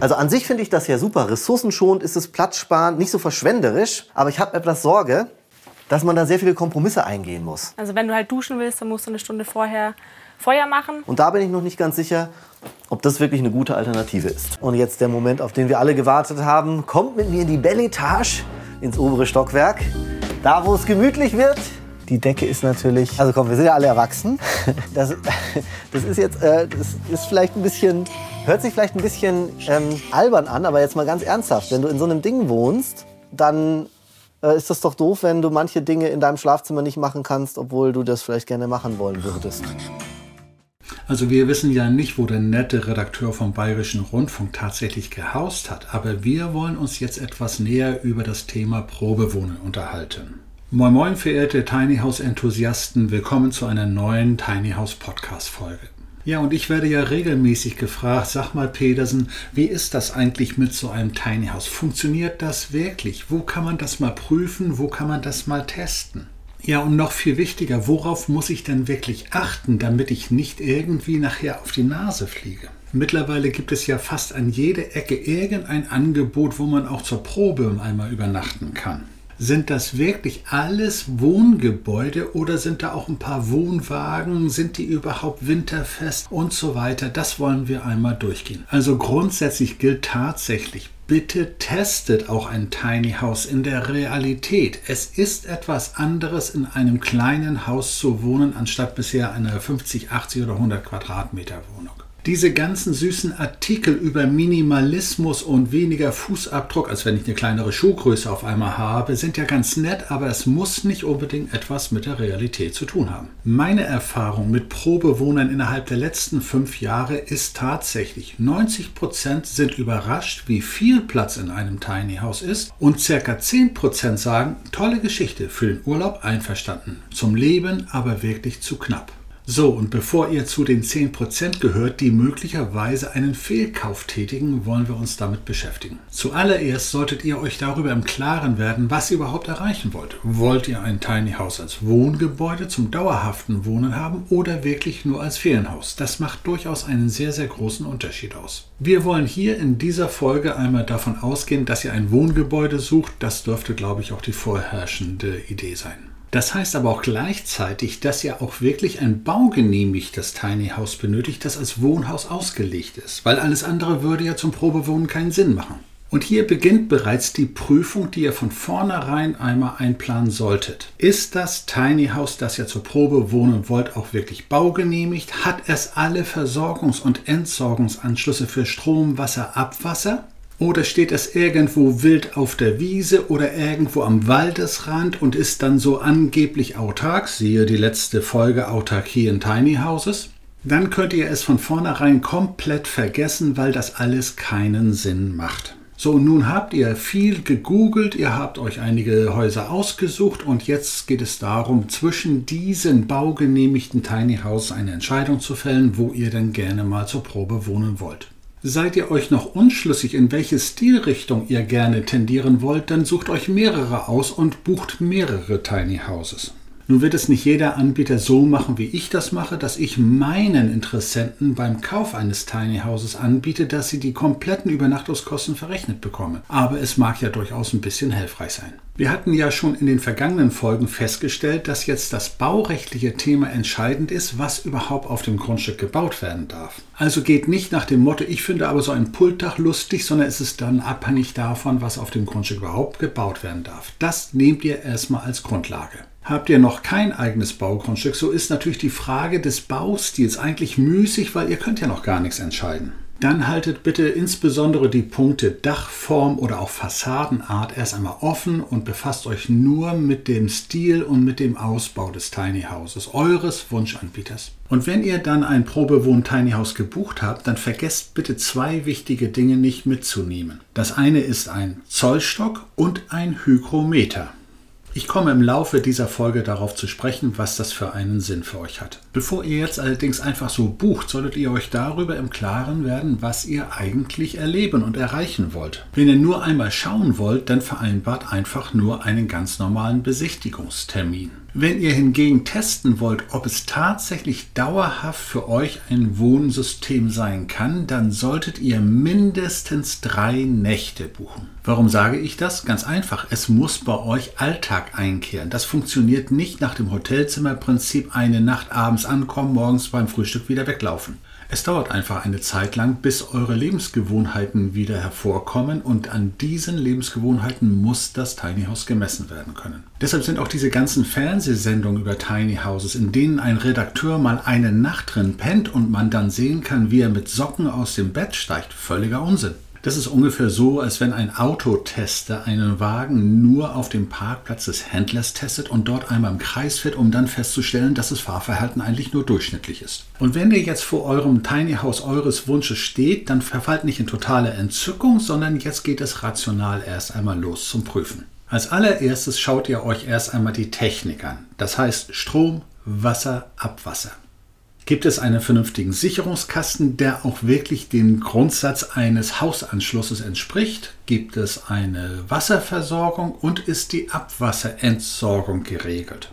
Also an sich finde ich das ja super. Ressourcenschonend ist es platzsparend, nicht so verschwenderisch. Aber ich habe etwas Sorge, dass man da sehr viele Kompromisse eingehen muss. Also wenn du halt duschen willst, dann musst du eine Stunde vorher Feuer machen. Und da bin ich noch nicht ganz sicher, ob das wirklich eine gute Alternative ist. Und jetzt der Moment, auf den wir alle gewartet haben. Kommt mit mir in die Belletage, ins obere Stockwerk. Da, wo es gemütlich wird. Die Decke ist natürlich... Also komm, wir sind ja alle erwachsen. Das, das ist jetzt... Äh, das ist vielleicht ein bisschen... Hört sich vielleicht ein bisschen ähm, albern an, aber jetzt mal ganz ernsthaft. Wenn du in so einem Ding wohnst, dann äh, ist das doch doof, wenn du manche Dinge in deinem Schlafzimmer nicht machen kannst, obwohl du das vielleicht gerne machen wollen würdest. Also wir wissen ja nicht, wo der nette Redakteur vom Bayerischen Rundfunk tatsächlich gehaust hat, aber wir wollen uns jetzt etwas näher über das Thema Probewohnen unterhalten. Moin moin verehrte Tiny House Enthusiasten, willkommen zu einer neuen Tiny House Podcast Folge. Ja, und ich werde ja regelmäßig gefragt, sag mal Pedersen, wie ist das eigentlich mit so einem Tiny House? Funktioniert das wirklich? Wo kann man das mal prüfen? Wo kann man das mal testen? Ja, und noch viel wichtiger, worauf muss ich denn wirklich achten, damit ich nicht irgendwie nachher auf die Nase fliege? Mittlerweile gibt es ja fast an jeder Ecke irgendein Angebot, wo man auch zur Probe einmal übernachten kann. Sind das wirklich alles Wohngebäude oder sind da auch ein paar Wohnwagen? Sind die überhaupt winterfest und so weiter? Das wollen wir einmal durchgehen. Also grundsätzlich gilt tatsächlich, bitte testet auch ein Tiny House in der Realität. Es ist etwas anderes, in einem kleinen Haus zu wohnen, anstatt bisher einer 50, 80 oder 100 Quadratmeter Wohnung. Diese ganzen süßen Artikel über Minimalismus und weniger Fußabdruck, als wenn ich eine kleinere Schuhgröße auf einmal habe, sind ja ganz nett, aber es muss nicht unbedingt etwas mit der Realität zu tun haben. Meine Erfahrung mit Probewohnern innerhalb der letzten fünf Jahre ist tatsächlich, 90 Prozent sind überrascht, wie viel Platz in einem Tiny House ist und circa 10% sagen, tolle Geschichte, für den Urlaub einverstanden, zum Leben aber wirklich zu knapp. So, und bevor ihr zu den 10% gehört, die möglicherweise einen Fehlkauf tätigen, wollen wir uns damit beschäftigen. Zuallererst solltet ihr euch darüber im Klaren werden, was ihr überhaupt erreichen wollt. Wollt ihr ein Tiny House als Wohngebäude zum dauerhaften Wohnen haben oder wirklich nur als Ferienhaus? Das macht durchaus einen sehr, sehr großen Unterschied aus. Wir wollen hier in dieser Folge einmal davon ausgehen, dass ihr ein Wohngebäude sucht. Das dürfte, glaube ich, auch die vorherrschende Idee sein. Das heißt aber auch gleichzeitig, dass ihr auch wirklich ein baugenehmigtes Tiny House benötigt, das als Wohnhaus ausgelegt ist, weil alles andere würde ja zum Probewohnen keinen Sinn machen. Und hier beginnt bereits die Prüfung, die ihr von vornherein einmal einplanen solltet. Ist das Tiny House, das ihr zur Probe wohnen wollt, auch wirklich baugenehmigt? Hat es alle Versorgungs- und Entsorgungsanschlüsse für Strom, Wasser, Abwasser? Oder steht es irgendwo wild auf der Wiese oder irgendwo am Waldesrand und ist dann so angeblich autark, siehe die letzte Folge Autarkie in Tiny Houses? Dann könnt ihr es von vornherein komplett vergessen, weil das alles keinen Sinn macht. So, nun habt ihr viel gegoogelt, ihr habt euch einige Häuser ausgesucht und jetzt geht es darum, zwischen diesen baugenehmigten Tiny Houses eine Entscheidung zu fällen, wo ihr denn gerne mal zur Probe wohnen wollt. Seid ihr euch noch unschlüssig, in welche Stilrichtung ihr gerne tendieren wollt, dann sucht euch mehrere aus und bucht mehrere Tiny Houses. Nun wird es nicht jeder Anbieter so machen, wie ich das mache, dass ich meinen Interessenten beim Kauf eines Tiny Houses anbiete, dass sie die kompletten Übernachtungskosten verrechnet bekommen. Aber es mag ja durchaus ein bisschen hilfreich sein. Wir hatten ja schon in den vergangenen Folgen festgestellt, dass jetzt das baurechtliche Thema entscheidend ist, was überhaupt auf dem Grundstück gebaut werden darf. Also geht nicht nach dem Motto, ich finde aber so ein Pultdach lustig, sondern es ist dann abhängig davon, was auf dem Grundstück überhaupt gebaut werden darf. Das nehmt ihr erstmal als Grundlage. Habt ihr noch kein eigenes Baugrundstück, so ist natürlich die Frage des Baustils eigentlich müßig, weil ihr könnt ja noch gar nichts entscheiden. dann haltet bitte insbesondere die Punkte Dachform oder auch Fassadenart erst einmal offen und befasst euch nur mit dem Stil und mit dem Ausbau des Tiny Houses, eures Wunschanbieters. Und wenn ihr dann ein Probewohn Tiny House gebucht habt, dann vergesst bitte zwei wichtige Dinge nicht mitzunehmen. Das eine ist ein Zollstock und ein Hygrometer. Ich komme im Laufe dieser Folge darauf zu sprechen, was das für einen Sinn für euch hat. Bevor ihr jetzt allerdings einfach so bucht, solltet ihr euch darüber im Klaren werden, was ihr eigentlich erleben und erreichen wollt. Wenn ihr nur einmal schauen wollt, dann vereinbart einfach nur einen ganz normalen Besichtigungstermin. Wenn ihr hingegen testen wollt, ob es tatsächlich dauerhaft für euch ein Wohnsystem sein kann, dann solltet ihr mindestens drei Nächte buchen. Warum sage ich das? Ganz einfach, es muss bei euch Alltag einkehren. Das funktioniert nicht nach dem Hotelzimmerprinzip eine Nacht abends ankommen, morgens beim Frühstück wieder weglaufen. Es dauert einfach eine Zeit lang, bis eure Lebensgewohnheiten wieder hervorkommen und an diesen Lebensgewohnheiten muss das Tiny House gemessen werden können. Deshalb sind auch diese ganzen Fernsehsendungen über Tiny Houses, in denen ein Redakteur mal eine Nacht drin pennt und man dann sehen kann, wie er mit Socken aus dem Bett steigt, völliger Unsinn. Das ist ungefähr so, als wenn ein Autotester einen Wagen nur auf dem Parkplatz des Händlers testet und dort einmal im Kreis fährt, um dann festzustellen, dass das Fahrverhalten eigentlich nur durchschnittlich ist. Und wenn ihr jetzt vor eurem Tiny House eures Wunsches steht, dann verfallt nicht in totale Entzückung, sondern jetzt geht es rational erst einmal los zum Prüfen. Als allererstes schaut ihr euch erst einmal die Technik an. Das heißt Strom, Wasser, Abwasser. Gibt es einen vernünftigen Sicherungskasten, der auch wirklich dem Grundsatz eines Hausanschlusses entspricht? Gibt es eine Wasserversorgung und ist die Abwasserentsorgung geregelt?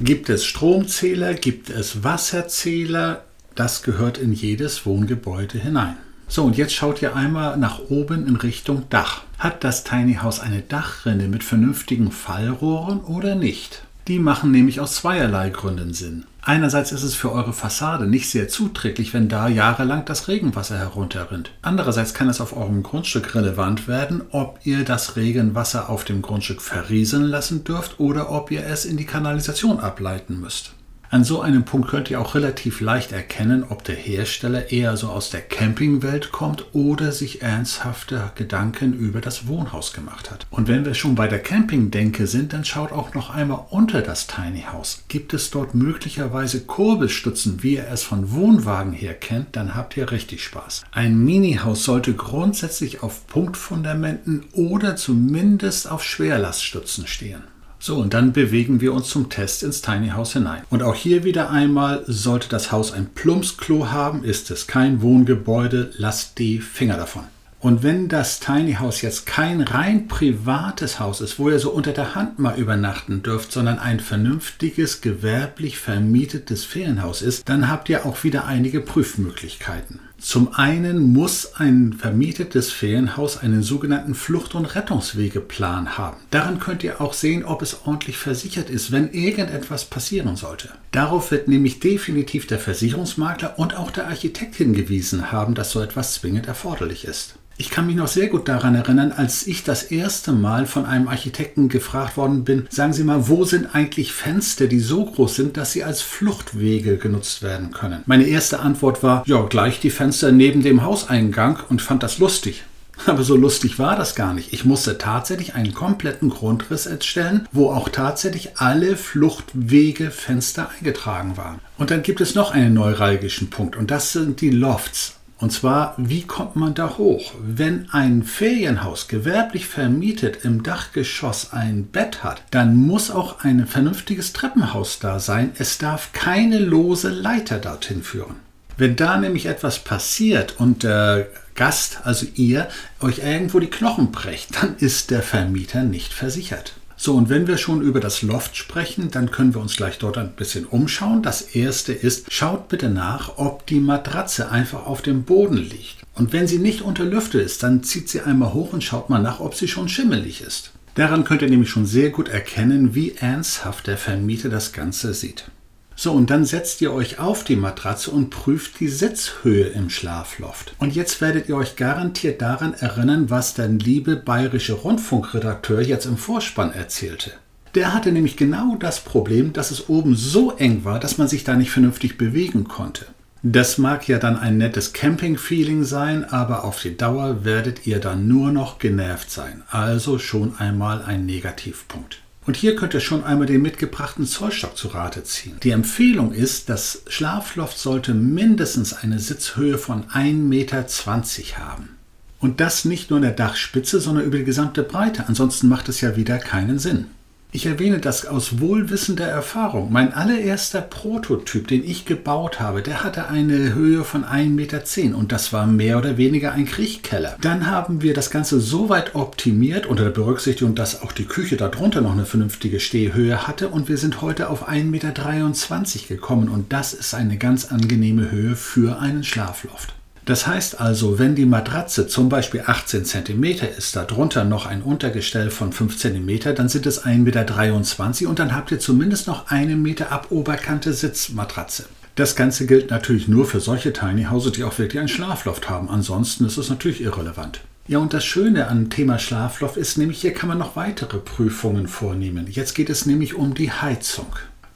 Gibt es Stromzähler? Gibt es Wasserzähler? Das gehört in jedes Wohngebäude hinein. So, und jetzt schaut ihr einmal nach oben in Richtung Dach. Hat das Tiny House eine Dachrinne mit vernünftigen Fallrohren oder nicht? Die machen nämlich aus zweierlei Gründen Sinn. Einerseits ist es für eure Fassade nicht sehr zuträglich, wenn da jahrelang das Regenwasser herunterrinnt. Andererseits kann es auf eurem Grundstück relevant werden, ob ihr das Regenwasser auf dem Grundstück verrieseln lassen dürft oder ob ihr es in die Kanalisation ableiten müsst. An so einem Punkt könnt ihr auch relativ leicht erkennen, ob der Hersteller eher so aus der Campingwelt kommt oder sich ernsthafte Gedanken über das Wohnhaus gemacht hat. Und wenn wir schon bei der Campingdenke sind, dann schaut auch noch einmal unter das Tiny House. Gibt es dort möglicherweise Kurbelstützen, wie ihr es von Wohnwagen her kennt, dann habt ihr richtig Spaß. Ein Mini-Haus sollte grundsätzlich auf Punktfundamenten oder zumindest auf Schwerlaststützen stehen. So, und dann bewegen wir uns zum Test ins Tiny House hinein. Und auch hier wieder einmal, sollte das Haus ein Plumpsklo haben, ist es kein Wohngebäude, lasst die Finger davon. Und wenn das Tiny House jetzt kein rein privates Haus ist, wo ihr so unter der Hand mal übernachten dürft, sondern ein vernünftiges, gewerblich vermietetes Ferienhaus ist, dann habt ihr auch wieder einige Prüfmöglichkeiten. Zum einen muss ein vermietetes Ferienhaus einen sogenannten Flucht- und Rettungswegeplan haben. Daran könnt ihr auch sehen, ob es ordentlich versichert ist, wenn irgendetwas passieren sollte. Darauf wird nämlich definitiv der Versicherungsmakler und auch der Architekt hingewiesen haben, dass so etwas zwingend erforderlich ist. Ich kann mich noch sehr gut daran erinnern, als ich das erste Mal von einem Architekten gefragt worden bin, sagen Sie mal, wo sind eigentlich Fenster, die so groß sind, dass sie als Fluchtwege genutzt werden können? Meine erste Antwort war, ja, gleich die Fenster neben dem Hauseingang und fand das lustig. Aber so lustig war das gar nicht. Ich musste tatsächlich einen kompletten Grundriss erstellen, wo auch tatsächlich alle Fluchtwege Fenster eingetragen waren. Und dann gibt es noch einen neuralgischen Punkt und das sind die Lofts. Und zwar, wie kommt man da hoch? Wenn ein Ferienhaus gewerblich vermietet im Dachgeschoss ein Bett hat, dann muss auch ein vernünftiges Treppenhaus da sein. Es darf keine lose Leiter dorthin führen. Wenn da nämlich etwas passiert und der Gast, also ihr, euch irgendwo die Knochen brecht, dann ist der Vermieter nicht versichert. So, und wenn wir schon über das Loft sprechen, dann können wir uns gleich dort ein bisschen umschauen. Das erste ist, schaut bitte nach, ob die Matratze einfach auf dem Boden liegt. Und wenn sie nicht unter Lüfte ist, dann zieht sie einmal hoch und schaut mal nach, ob sie schon schimmelig ist. Daran könnt ihr nämlich schon sehr gut erkennen, wie ernsthaft der Vermieter das Ganze sieht. So, und dann setzt ihr euch auf die Matratze und prüft die Sitzhöhe im Schlafloft. Und jetzt werdet ihr euch garantiert daran erinnern, was der liebe bayerische Rundfunkredakteur jetzt im Vorspann erzählte. Der hatte nämlich genau das Problem, dass es oben so eng war, dass man sich da nicht vernünftig bewegen konnte. Das mag ja dann ein nettes Camping-Feeling sein, aber auf die Dauer werdet ihr dann nur noch genervt sein. Also schon einmal ein Negativpunkt. Und hier könnt ihr schon einmal den mitgebrachten Zollstock zu Rate ziehen. Die Empfehlung ist, das Schlafloft sollte mindestens eine Sitzhöhe von 1,20 Meter haben. Und das nicht nur in der Dachspitze, sondern über die gesamte Breite. Ansonsten macht es ja wieder keinen Sinn. Ich erwähne das aus wohlwissender Erfahrung. Mein allererster Prototyp, den ich gebaut habe, der hatte eine Höhe von 1,10 Meter und das war mehr oder weniger ein Kriechkeller. Dann haben wir das Ganze so weit optimiert, unter der Berücksichtigung, dass auch die Küche darunter noch eine vernünftige Stehhöhe hatte und wir sind heute auf 1,23 Meter gekommen und das ist eine ganz angenehme Höhe für einen Schlafloft. Das heißt also, wenn die Matratze zum Beispiel 18 cm ist, darunter noch ein Untergestell von 5 cm, dann sind es 1,23 Meter und dann habt ihr zumindest noch eine Meter ab Oberkante Sitzmatratze. Das Ganze gilt natürlich nur für solche Tiny Houses, die auch wirklich ein Schlafloft haben. Ansonsten ist es natürlich irrelevant. Ja, und das Schöne am Thema Schlafloft ist nämlich, hier kann man noch weitere Prüfungen vornehmen. Jetzt geht es nämlich um die Heizung.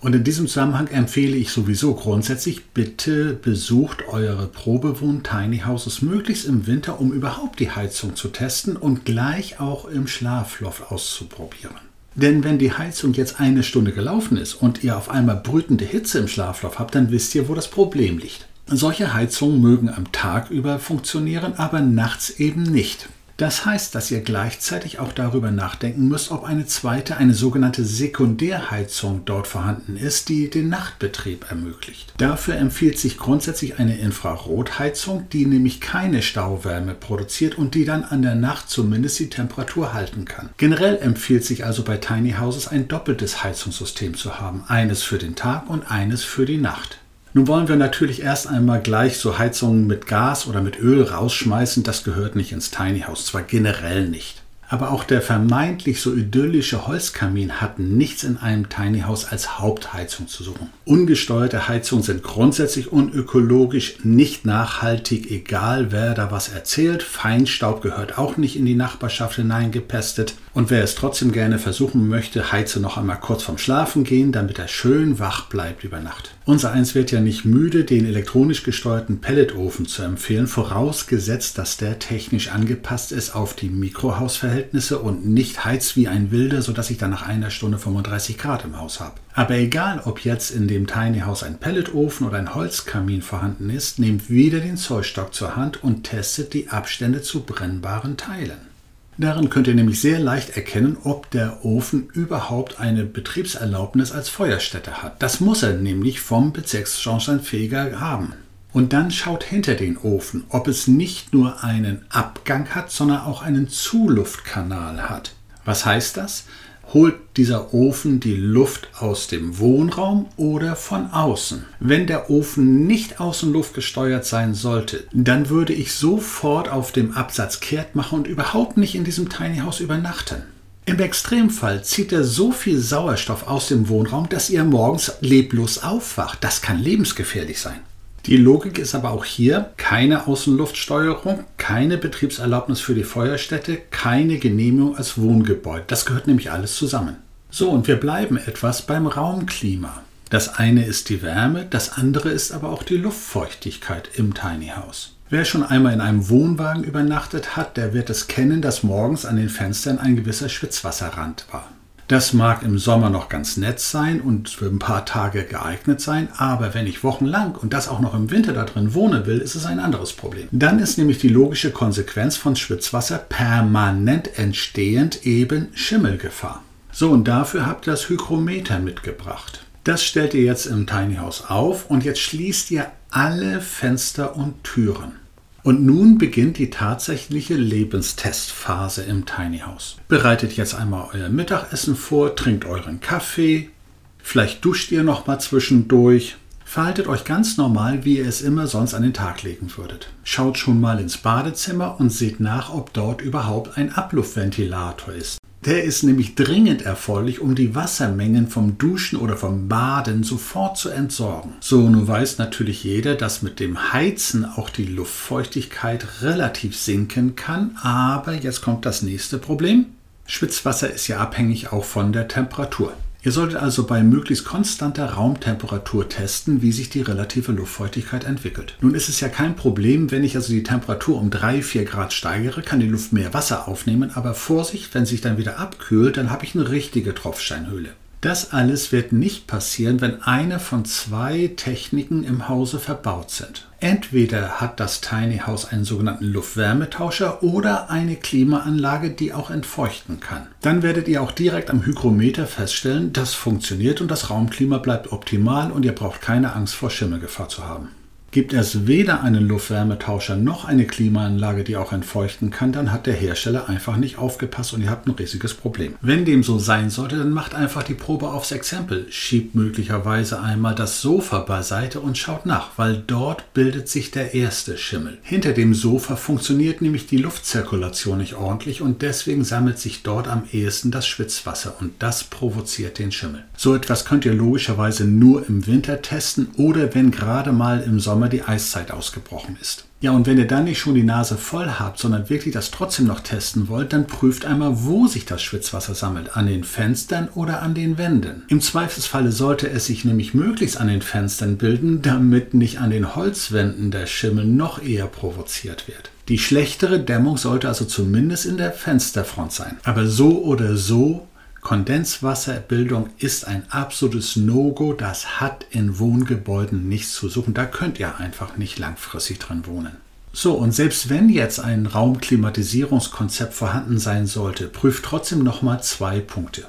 Und in diesem Zusammenhang empfehle ich sowieso grundsätzlich, bitte besucht eure Probewohn Tiny Houses möglichst im Winter, um überhaupt die Heizung zu testen und gleich auch im Schlafloft auszuprobieren. Denn wenn die Heizung jetzt eine Stunde gelaufen ist und ihr auf einmal brütende Hitze im Schlafloft habt, dann wisst ihr, wo das Problem liegt. Solche Heizungen mögen am Tag über funktionieren, aber nachts eben nicht. Das heißt, dass ihr gleichzeitig auch darüber nachdenken müsst, ob eine zweite, eine sogenannte Sekundärheizung dort vorhanden ist, die den Nachtbetrieb ermöglicht. Dafür empfiehlt sich grundsätzlich eine Infrarotheizung, die nämlich keine Stauwärme produziert und die dann an der Nacht zumindest die Temperatur halten kann. Generell empfiehlt sich also bei Tiny Houses ein doppeltes Heizungssystem zu haben, eines für den Tag und eines für die Nacht. Nun wollen wir natürlich erst einmal gleich so Heizungen mit Gas oder mit Öl rausschmeißen. Das gehört nicht ins Tiny House, zwar generell nicht. Aber auch der vermeintlich so idyllische Holzkamin hat nichts in einem Tiny House als Hauptheizung zu suchen. Ungesteuerte Heizungen sind grundsätzlich unökologisch, nicht nachhaltig, egal wer da was erzählt. Feinstaub gehört auch nicht in die Nachbarschaft hineingepestet. Und wer es trotzdem gerne versuchen möchte, heize noch einmal kurz vorm Schlafen gehen, damit er schön wach bleibt über Nacht. Unser eins wird ja nicht müde, den elektronisch gesteuerten Pelletofen zu empfehlen, vorausgesetzt, dass der technisch angepasst ist auf die Mikrohausverhältnisse Verhältnisse und nicht heizt wie ein Wilder, sodass ich dann nach einer Stunde 35 Grad im Haus habe. Aber egal, ob jetzt in dem Tiny House ein Pelletofen oder ein Holzkamin vorhanden ist, nehmt wieder den Zollstock zur Hand und testet die Abstände zu brennbaren Teilen. Darin könnt ihr nämlich sehr leicht erkennen, ob der Ofen überhaupt eine Betriebserlaubnis als Feuerstätte hat. Das muss er nämlich vom Bezirksschornsteinfeger haben. Und dann schaut hinter den Ofen, ob es nicht nur einen Abgang hat, sondern auch einen Zuluftkanal hat. Was heißt das? Holt dieser Ofen die Luft aus dem Wohnraum oder von außen? Wenn der Ofen nicht Außenluft gesteuert sein sollte, dann würde ich sofort auf dem Absatz kehrt machen und überhaupt nicht in diesem Tiny House übernachten. Im Extremfall zieht er so viel Sauerstoff aus dem Wohnraum, dass ihr morgens leblos aufwacht. Das kann lebensgefährlich sein. Die Logik ist aber auch hier keine Außenluftsteuerung, keine Betriebserlaubnis für die Feuerstätte, keine Genehmigung als Wohngebäude. Das gehört nämlich alles zusammen. So, und wir bleiben etwas beim Raumklima. Das eine ist die Wärme, das andere ist aber auch die Luftfeuchtigkeit im Tiny House. Wer schon einmal in einem Wohnwagen übernachtet hat, der wird es kennen, dass morgens an den Fenstern ein gewisser Schwitzwasserrand war. Das mag im Sommer noch ganz nett sein und für ein paar Tage geeignet sein, aber wenn ich wochenlang und das auch noch im Winter da drin wohnen will, ist es ein anderes Problem. Dann ist nämlich die logische Konsequenz von Schwitzwasser permanent entstehend eben Schimmelgefahr. So, und dafür habt ihr das Hygrometer mitgebracht. Das stellt ihr jetzt im Tiny House auf und jetzt schließt ihr alle Fenster und Türen. Und nun beginnt die tatsächliche Lebenstestphase im Tiny House. Bereitet jetzt einmal euer Mittagessen vor, trinkt euren Kaffee, vielleicht duscht ihr noch mal zwischendurch. Verhaltet euch ganz normal, wie ihr es immer sonst an den Tag legen würdet. Schaut schon mal ins Badezimmer und seht nach, ob dort überhaupt ein Abluftventilator ist. Der ist nämlich dringend erforderlich, um die Wassermengen vom Duschen oder vom Baden sofort zu entsorgen. So, nun weiß natürlich jeder, dass mit dem Heizen auch die Luftfeuchtigkeit relativ sinken kann, aber jetzt kommt das nächste Problem. Schwitzwasser ist ja abhängig auch von der Temperatur. Ihr solltet also bei möglichst konstanter Raumtemperatur testen, wie sich die relative Luftfeuchtigkeit entwickelt. Nun ist es ja kein Problem, wenn ich also die Temperatur um 3, 4 Grad steigere, kann die Luft mehr Wasser aufnehmen, aber Vorsicht, wenn sich dann wieder abkühlt, dann habe ich eine richtige Tropfsteinhöhle. Das alles wird nicht passieren, wenn eine von zwei Techniken im Hause verbaut sind. Entweder hat das Tiny House einen sogenannten Luftwärmetauscher oder eine Klimaanlage, die auch entfeuchten kann. Dann werdet ihr auch direkt am Hygrometer feststellen, das funktioniert und das Raumklima bleibt optimal und ihr braucht keine Angst vor Schimmelgefahr zu haben. Gibt es weder einen Luftwärmetauscher noch eine Klimaanlage, die auch entfeuchten kann, dann hat der Hersteller einfach nicht aufgepasst und ihr habt ein riesiges Problem. Wenn dem so sein sollte, dann macht einfach die Probe aufs Exempel. Schiebt möglicherweise einmal das Sofa beiseite und schaut nach, weil dort bildet sich der erste Schimmel. Hinter dem Sofa funktioniert nämlich die Luftzirkulation nicht ordentlich und deswegen sammelt sich dort am ehesten das Schwitzwasser und das provoziert den Schimmel. So etwas könnt ihr logischerweise nur im Winter testen oder wenn gerade mal im Sommer Sommer die Eiszeit ausgebrochen ist. Ja, und wenn ihr dann nicht schon die Nase voll habt, sondern wirklich das trotzdem noch testen wollt, dann prüft einmal, wo sich das Schwitzwasser sammelt. An den Fenstern oder an den Wänden. Im Zweifelsfalle sollte es sich nämlich möglichst an den Fenstern bilden, damit nicht an den Holzwänden der Schimmel noch eher provoziert wird. Die schlechtere Dämmung sollte also zumindest in der Fensterfront sein. Aber so oder so Kondenswasserbildung ist ein absolutes No-Go. Das hat in Wohngebäuden nichts zu suchen. Da könnt ihr einfach nicht langfristig drin wohnen. So, und selbst wenn jetzt ein Raumklimatisierungskonzept vorhanden sein sollte, prüft trotzdem nochmal zwei Punkte.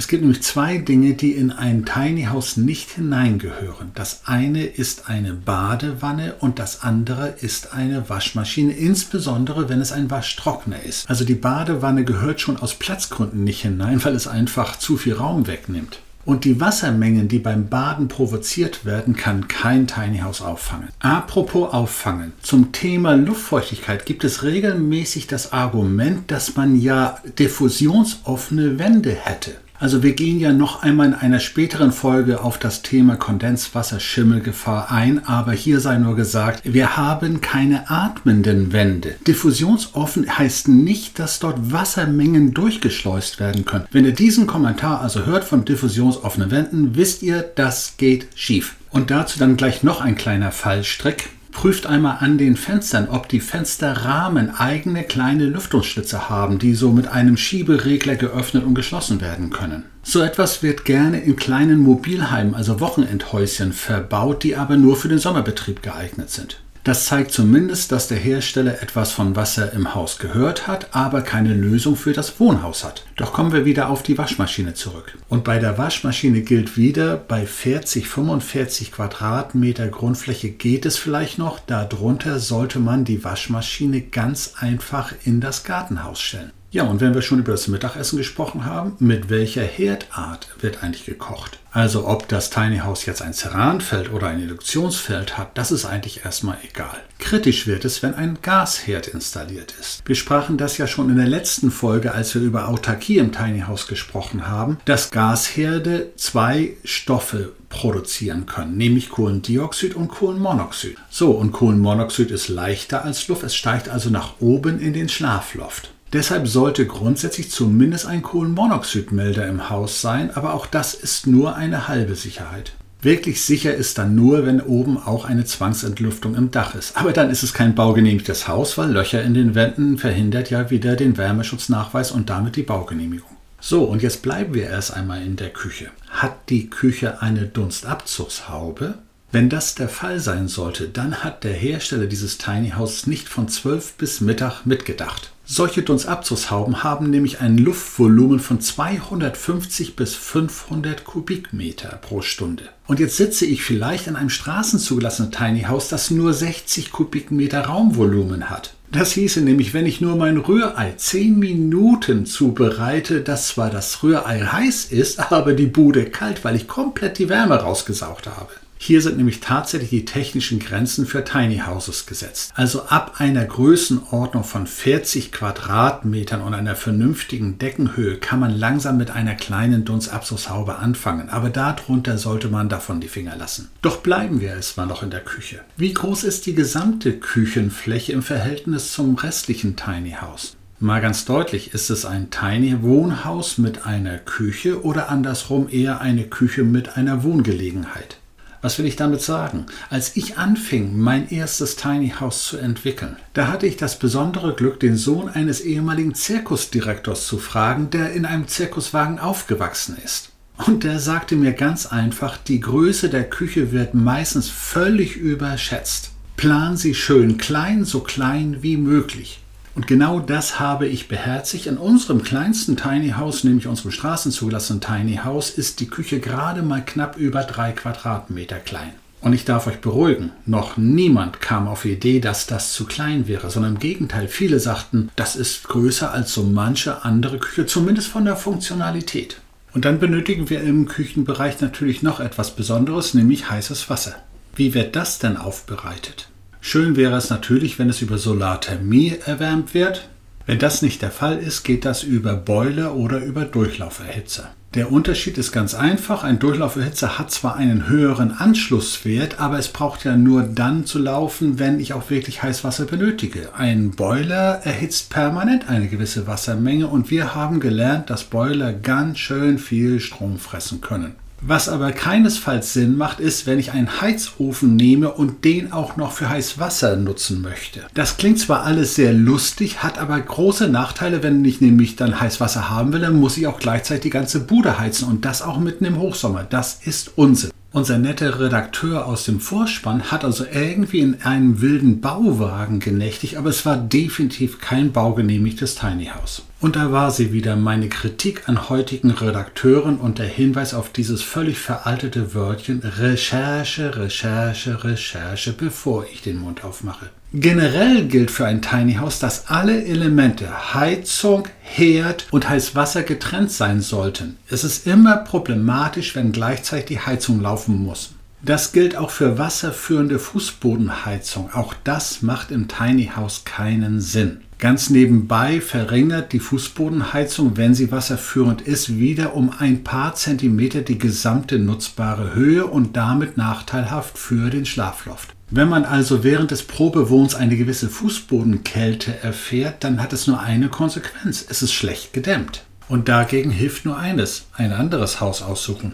Es gibt nämlich zwei Dinge, die in ein Tiny House nicht hineingehören. Das eine ist eine Badewanne und das andere ist eine Waschmaschine, insbesondere wenn es ein Waschtrockner ist. Also die Badewanne gehört schon aus Platzgründen nicht hinein, weil es einfach zu viel Raum wegnimmt. Und die Wassermengen, die beim Baden provoziert werden, kann kein Tiny House auffangen. Apropos auffangen. Zum Thema Luftfeuchtigkeit gibt es regelmäßig das Argument, dass man ja diffusionsoffene Wände hätte. Also wir gehen ja noch einmal in einer späteren Folge auf das Thema Kondenswasserschimmelgefahr ein, aber hier sei nur gesagt, wir haben keine atmenden Wände. Diffusionsoffen heißt nicht, dass dort Wassermengen durchgeschleust werden können. Wenn ihr diesen Kommentar also hört von diffusionsoffenen Wänden, wisst ihr, das geht schief. Und dazu dann gleich noch ein kleiner Fallstrick. Prüft einmal an den Fenstern, ob die Fensterrahmen eigene kleine Lüftungsschlitze haben, die so mit einem Schieberegler geöffnet und geschlossen werden können. So etwas wird gerne in kleinen Mobilheimen, also Wochenendhäuschen, verbaut, die aber nur für den Sommerbetrieb geeignet sind. Das zeigt zumindest, dass der Hersteller etwas von Wasser im Haus gehört hat, aber keine Lösung für das Wohnhaus hat. Doch kommen wir wieder auf die Waschmaschine zurück. Und bei der Waschmaschine gilt wieder, bei 40, 45 Quadratmeter Grundfläche geht es vielleicht noch, darunter sollte man die Waschmaschine ganz einfach in das Gartenhaus stellen. Ja, und wenn wir schon über das Mittagessen gesprochen haben, mit welcher Herdart wird eigentlich gekocht? Also ob das Tiny House jetzt ein Ceranfeld oder ein Induktionsfeld hat, das ist eigentlich erstmal egal. Kritisch wird es, wenn ein Gasherd installiert ist. Wir sprachen das ja schon in der letzten Folge, als wir über Autarkie im Tiny House gesprochen haben, dass Gasherde zwei Stoffe produzieren können, nämlich Kohlendioxid und Kohlenmonoxid. So, und Kohlenmonoxid ist leichter als Luft, es steigt also nach oben in den Schlafloft. Deshalb sollte grundsätzlich zumindest ein Kohlenmonoxidmelder im Haus sein, aber auch das ist nur eine halbe Sicherheit. Wirklich sicher ist dann nur, wenn oben auch eine Zwangsentlüftung im Dach ist. Aber dann ist es kein baugenehmigtes Haus, weil Löcher in den Wänden verhindert ja wieder den Wärmeschutznachweis und damit die Baugenehmigung. So, und jetzt bleiben wir erst einmal in der Küche. Hat die Küche eine Dunstabzugshaube? Wenn das der Fall sein sollte, dann hat der Hersteller dieses Tiny House nicht von 12 bis Mittag mitgedacht. Solche Dunstabzugshauben haben nämlich ein Luftvolumen von 250 bis 500 Kubikmeter pro Stunde. Und jetzt sitze ich vielleicht in einem straßenzugelassenen Tiny House, das nur 60 Kubikmeter Raumvolumen hat. Das hieße nämlich, wenn ich nur mein Rührei 10 Minuten zubereite, dass zwar das Rührei heiß ist, aber die Bude kalt, weil ich komplett die Wärme rausgesaugt habe. Hier sind nämlich tatsächlich die technischen Grenzen für Tiny Houses gesetzt. Also ab einer Größenordnung von 40 Quadratmetern und einer vernünftigen Deckenhöhe kann man langsam mit einer kleinen Dunstabzugshaube anfangen, aber darunter sollte man davon die Finger lassen. Doch bleiben wir erstmal noch in der Küche. Wie groß ist die gesamte Küchenfläche im Verhältnis zum restlichen Tiny House? Mal ganz deutlich, ist es ein Tiny Wohnhaus mit einer Küche oder andersrum eher eine Küche mit einer Wohngelegenheit? Was will ich damit sagen? Als ich anfing, mein erstes Tiny House zu entwickeln, da hatte ich das besondere Glück, den Sohn eines ehemaligen Zirkusdirektors zu fragen, der in einem Zirkuswagen aufgewachsen ist. Und der sagte mir ganz einfach, die Größe der Küche wird meistens völlig überschätzt. Plan sie schön klein, so klein wie möglich. Und genau das habe ich beherzigt. In unserem kleinsten Tiny House, nämlich unserem straßenzugelassenen Tiny House, ist die Küche gerade mal knapp über drei Quadratmeter klein. Und ich darf euch beruhigen, noch niemand kam auf die Idee, dass das zu klein wäre, sondern im Gegenteil, viele sagten, das ist größer als so manche andere Küche, zumindest von der Funktionalität. Und dann benötigen wir im Küchenbereich natürlich noch etwas Besonderes, nämlich heißes Wasser. Wie wird das denn aufbereitet? Schön wäre es natürlich, wenn es über Solarthermie erwärmt wird. Wenn das nicht der Fall ist, geht das über Boiler oder über Durchlauferhitzer. Der Unterschied ist ganz einfach. Ein Durchlauferhitzer hat zwar einen höheren Anschlusswert, aber es braucht ja nur dann zu laufen, wenn ich auch wirklich Heißwasser benötige. Ein Boiler erhitzt permanent eine gewisse Wassermenge und wir haben gelernt, dass Boiler ganz schön viel Strom fressen können. Was aber keinesfalls Sinn macht, ist, wenn ich einen Heizofen nehme und den auch noch für heiß Wasser nutzen möchte. Das klingt zwar alles sehr lustig, hat aber große Nachteile, wenn ich nämlich dann heiß Wasser haben will, dann muss ich auch gleichzeitig die ganze Bude heizen und das auch mitten im Hochsommer. Das ist Unsinn. Unser netter Redakteur aus dem Vorspann hat also irgendwie in einem wilden Bauwagen genächtigt, aber es war definitiv kein baugenehmigtes Tiny House. Und da war sie wieder, meine Kritik an heutigen Redakteuren und der Hinweis auf dieses völlig veraltete Wörtchen Recherche, Recherche, Recherche, bevor ich den Mund aufmache. Generell gilt für ein Tiny House, dass alle Elemente Heizung, Herd und Heißwasser getrennt sein sollten. Es ist immer problematisch, wenn gleichzeitig die Heizung laufen muss. Das gilt auch für wasserführende Fußbodenheizung. Auch das macht im Tiny House keinen Sinn. Ganz nebenbei verringert die Fußbodenheizung, wenn sie wasserführend ist, wieder um ein paar Zentimeter die gesamte nutzbare Höhe und damit nachteilhaft für den Schlafloft. Wenn man also während des Probewohns eine gewisse Fußbodenkälte erfährt, dann hat es nur eine Konsequenz. Es ist schlecht gedämmt. Und dagegen hilft nur eines, ein anderes Haus aussuchen.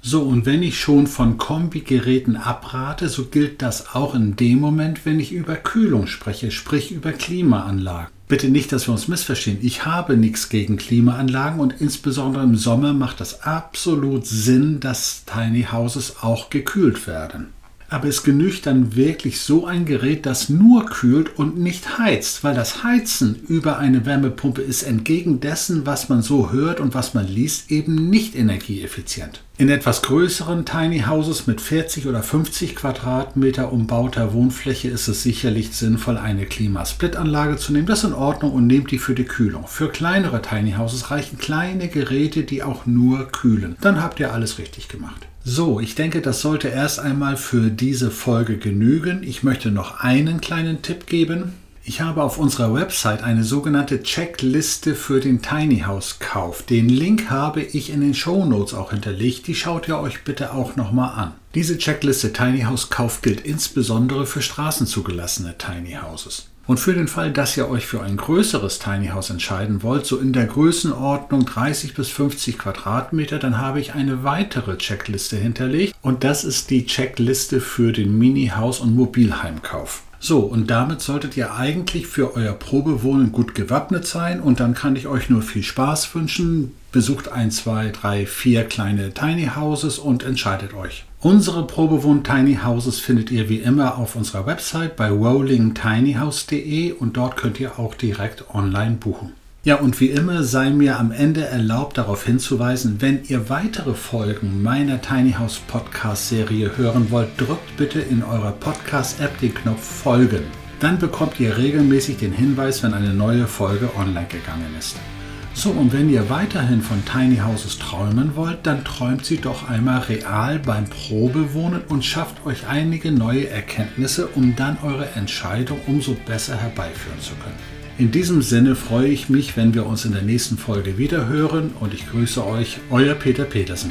So, und wenn ich schon von Kombigeräten abrate, so gilt das auch in dem Moment, wenn ich über Kühlung spreche, sprich über Klimaanlagen. Bitte nicht, dass wir uns missverstehen. Ich habe nichts gegen Klimaanlagen und insbesondere im Sommer macht das absolut Sinn, dass Tiny Houses auch gekühlt werden. Aber es genügt dann wirklich so ein Gerät, das nur kühlt und nicht heizt, weil das Heizen über eine Wärmepumpe ist entgegen dessen, was man so hört und was man liest, eben nicht energieeffizient. In etwas größeren Tiny Houses mit 40 oder 50 Quadratmeter umbauter Wohnfläche ist es sicherlich sinnvoll, eine Klimasplitanlage zu nehmen. Das ist in Ordnung und nehmt die für die Kühlung. Für kleinere Tiny Houses reichen kleine Geräte, die auch nur kühlen. Dann habt ihr alles richtig gemacht. So, ich denke, das sollte erst einmal für diese Folge genügen. Ich möchte noch einen kleinen Tipp geben. Ich habe auf unserer Website eine sogenannte Checkliste für den Tiny House Kauf. Den Link habe ich in den Show Notes auch hinterlegt. Die schaut ihr euch bitte auch nochmal an. Diese Checkliste Tiny House Kauf gilt insbesondere für straßenzugelassene Tiny Houses. Und für den Fall, dass ihr euch für ein größeres Tiny House entscheiden wollt, so in der Größenordnung 30 bis 50 Quadratmeter, dann habe ich eine weitere Checkliste hinterlegt und das ist die Checkliste für den Mini-Haus- und Mobilheimkauf. So, und damit solltet ihr eigentlich für euer Probewohnen gut gewappnet sein und dann kann ich euch nur viel Spaß wünschen. Besucht ein, zwei, drei, vier kleine Tiny Houses und entscheidet euch. Unsere Probewohn Tiny Houses findet ihr wie immer auf unserer Website bei rollingtinyhouse.de und dort könnt ihr auch direkt online buchen. Ja, und wie immer sei mir am Ende erlaubt darauf hinzuweisen, wenn ihr weitere Folgen meiner Tiny House Podcast Serie hören wollt, drückt bitte in eurer Podcast App den Knopf Folgen. Dann bekommt ihr regelmäßig den Hinweis, wenn eine neue Folge online gegangen ist. So, und wenn ihr weiterhin von Tiny Houses träumen wollt, dann träumt sie doch einmal real beim Probewohnen und schafft euch einige neue Erkenntnisse, um dann eure Entscheidung umso besser herbeiführen zu können. In diesem Sinne freue ich mich, wenn wir uns in der nächsten Folge wieder hören und ich grüße euch, euer Peter Petersen.